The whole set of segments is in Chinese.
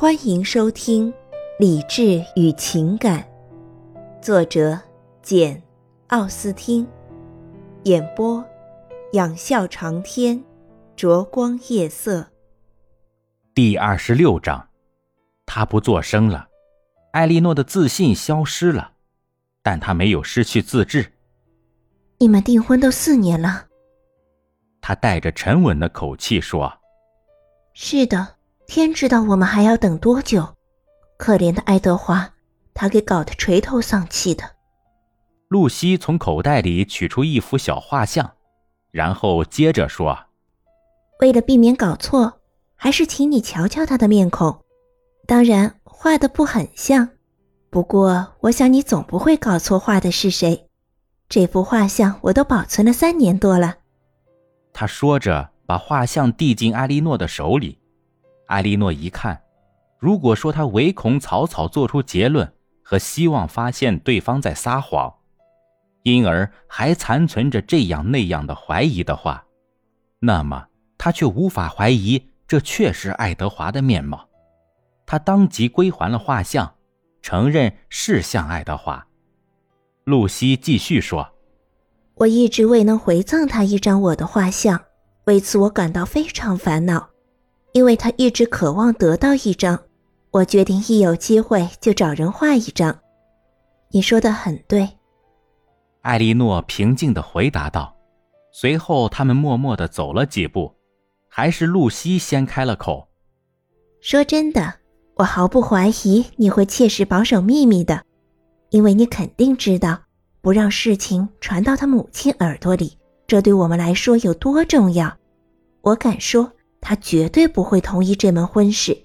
欢迎收听《理智与情感》，作者简·奥斯汀，演播仰笑长天，灼光夜色。第二十六章，他不作声了。艾莉诺的自信消失了，但他没有失去自制。你们订婚都四年了，他带着沉稳的口气说：“是的。”天知道我们还要等多久！可怜的爱德华，他给搞得垂头丧气的。露西从口袋里取出一幅小画像，然后接着说：“为了避免搞错，还是请你瞧瞧他的面孔。当然，画的不很像，不过我想你总不会搞错画的是谁。这幅画像我都保存了三年多了。”他说着，把画像递进艾莉诺的手里。艾莉诺一看，如果说他唯恐草草做出结论和希望发现对方在撒谎，因而还残存着这样那样的怀疑的话，那么他却无法怀疑这确实爱德华的面貌。他当即归还了画像，承认是像爱德华。露西继续说：“我一直未能回赠他一张我的画像，为此我感到非常烦恼。”因为他一直渴望得到一张，我决定一有机会就找人画一张。你说的很对，艾莉诺平静的回答道。随后，他们默默的走了几步，还是露西先开了口：“说真的，我毫不怀疑你会切实保守秘密的，因为你肯定知道，不让事情传到他母亲耳朵里，这对我们来说有多重要。我敢说。”他绝对不会同意这门婚事。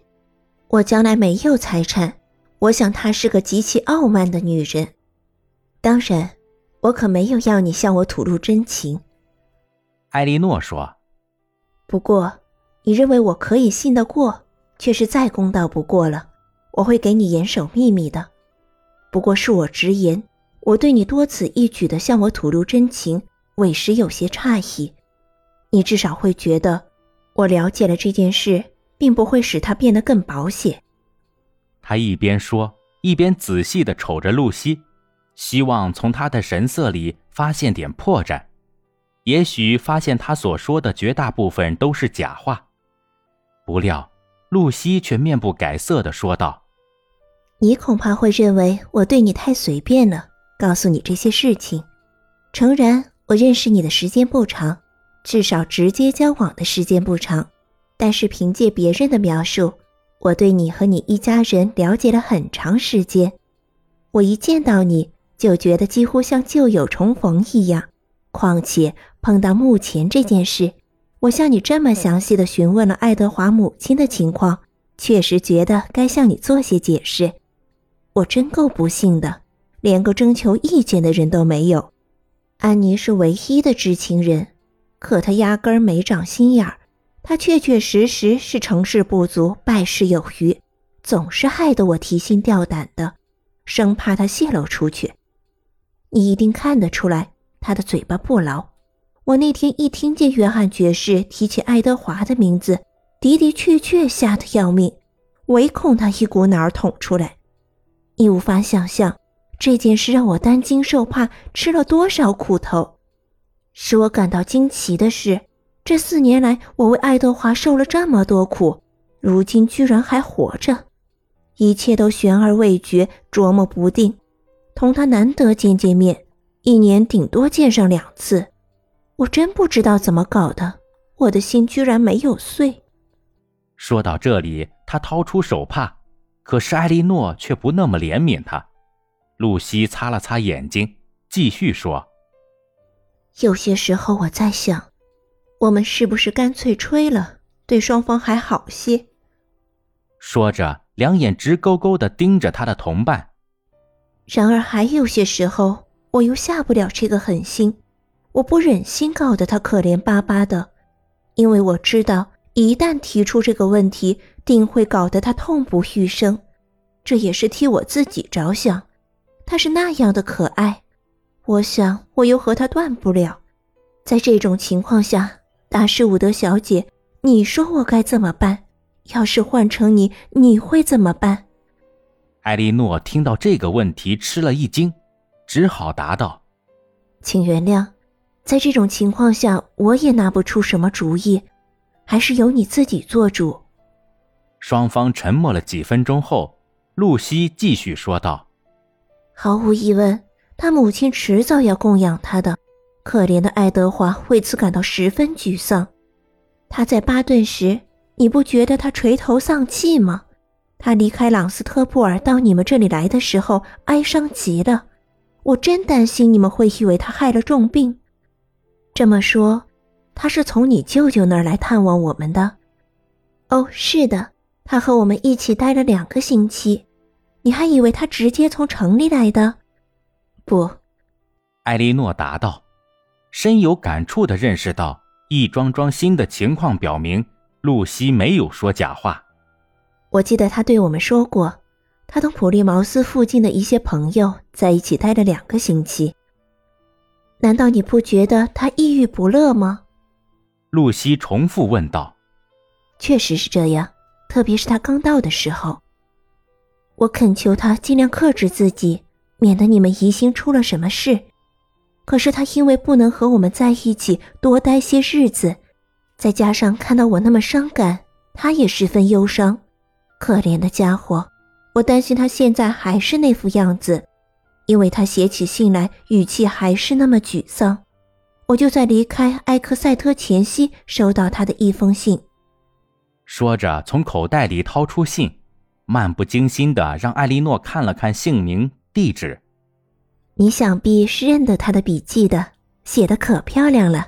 我将来没有财产，我想她是个极其傲慢的女人。当然，我可没有要你向我吐露真情。艾莉诺说：“不过，你认为我可以信得过，却是再公道不过了。我会给你严守秘密的。不过，恕我直言，我对你多此一举的向我吐露真情，委实有些诧异。你至少会觉得。”我了解了这件事，并不会使他变得更保险。他一边说，一边仔细的瞅着露西，希望从她的神色里发现点破绽。也许发现他所说的绝大部分都是假话。不料，露西却面不改色的说道：“你恐怕会认为我对你太随便了，告诉你这些事情。诚然，我认识你的时间不长。”至少直接交往的时间不长，但是凭借别人的描述，我对你和你一家人了解了很长时间。我一见到你就觉得几乎像旧友重逢一样。况且碰到目前这件事，我向你这么详细的询问了爱德华母亲的情况，确实觉得该向你做些解释。我真够不幸的，连个征求意见的人都没有。安妮是唯一的知情人。可他压根儿没长心眼儿，他确确实实是成事不足败事有余，总是害得我提心吊胆的，生怕他泄露出去。你一定看得出来，他的嘴巴不牢。我那天一听见约翰爵士提起爱德华的名字，的的确确吓得要命，唯恐他一股脑儿捅出来。你无法想象，这件事让我担惊受怕，吃了多少苦头。使我感到惊奇的是，这四年来我为爱德华受了这么多苦，如今居然还活着，一切都悬而未决，琢磨不定。同他难得见见面，一年顶多见上两次，我真不知道怎么搞的，我的心居然没有碎。说到这里，他掏出手帕，可是艾莉诺却不那么怜悯他。露西擦了擦眼睛，继续说。有些时候我在想，我们是不是干脆吹了，对双方还好些？说着，两眼直勾勾的盯着他的同伴。然而还有些时候，我又下不了这个狠心，我不忍心搞得他可怜巴巴的，因为我知道一旦提出这个问题，定会搞得他痛不欲生。这也是替我自己着想，他是那样的可爱。我想，我又和他断不了。在这种情况下，达士伍德小姐，你说我该怎么办？要是换成你，你会怎么办？艾莉诺听到这个问题，吃了一惊，只好答道：“请原谅，在这种情况下，我也拿不出什么主意，还是由你自己做主。”双方沉默了几分钟后，露西继续说道：“毫无疑问，他母亲迟早要供养他的。可怜的爱德华为此感到十分沮丧。他在巴顿时，你不觉得他垂头丧气吗？”他离开朗斯特布尔到你们这里来的时候，哀伤极了。我真担心你们会以为他害了重病。这么说，他是从你舅舅那儿来探望我们的？哦，是的，他和我们一起待了两个星期。你还以为他直接从城里来的？不，艾莉诺答道，深有感触的认识到，一桩桩新的情况表明，露西没有说假话。我记得他对我们说过，他同普利茅斯附近的一些朋友在一起待了两个星期。难道你不觉得他抑郁不乐吗？露西重复问道。确实是这样，特别是他刚到的时候。我恳求他尽量克制自己，免得你们疑心出了什么事。可是他因为不能和我们在一起多待些日子，再加上看到我那么伤感，他也十分忧伤。可怜的家伙，我担心他现在还是那副样子，因为他写起信来语气还是那么沮丧。我就在离开埃克塞特前夕收到他的一封信。说着，从口袋里掏出信，漫不经心的让艾莉诺看了看姓名、地址。你想必是认得他的笔记的，写的可漂亮了。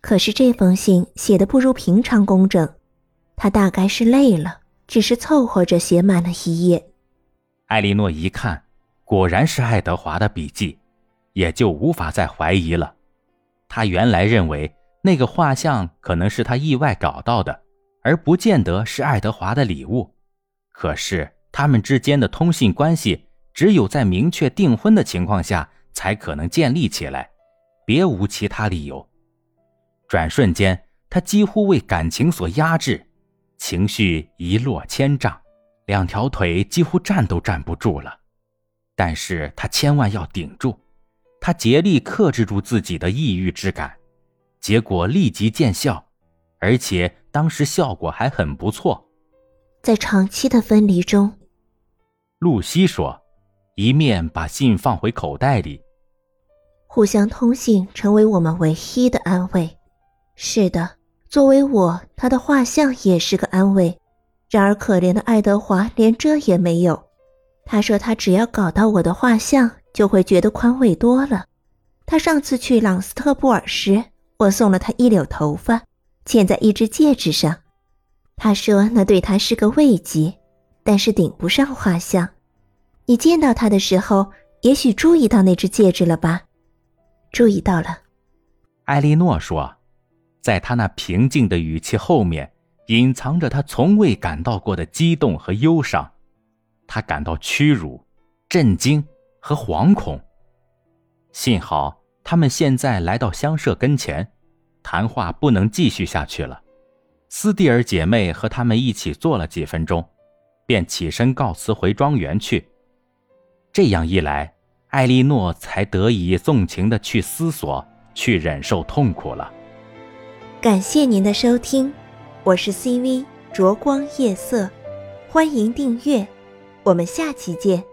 可是这封信写的不如平常工整，他大概是累了。只是凑合着写满了一页。艾莉诺一看，果然是爱德华的笔记，也就无法再怀疑了。他原来认为那个画像可能是他意外找到的，而不见得是爱德华的礼物。可是他们之间的通信关系，只有在明确订婚的情况下才可能建立起来，别无其他理由。转瞬间，他几乎为感情所压制。情绪一落千丈，两条腿几乎站都站不住了。但是他千万要顶住，他竭力克制住自己的抑郁之感，结果立即见效，而且当时效果还很不错。在长期的分离中，露西说，一面把信放回口袋里。互相通信成为我们唯一的安慰。是的。作为我，他的画像也是个安慰。然而，可怜的爱德华连这也没有。他说，他只要搞到我的画像，就会觉得宽慰多了。他上次去朗斯特布尔时，我送了他一绺头发，嵌在一只戒指上。他说那对他是个慰藉，但是顶不上画像。你见到他的时候，也许注意到那只戒指了吧？注意到了，艾莉诺说。在他那平静的语气后面，隐藏着他从未感到过的激动和忧伤。他感到屈辱、震惊和惶恐。幸好他们现在来到香舍跟前，谈话不能继续下去了。斯蒂尔姐妹和他们一起坐了几分钟，便起身告辞回庄园去。这样一来，艾莉诺才得以纵情的去思索、去忍受痛苦了。感谢您的收听，我是 CV 灼光夜色，欢迎订阅，我们下期见。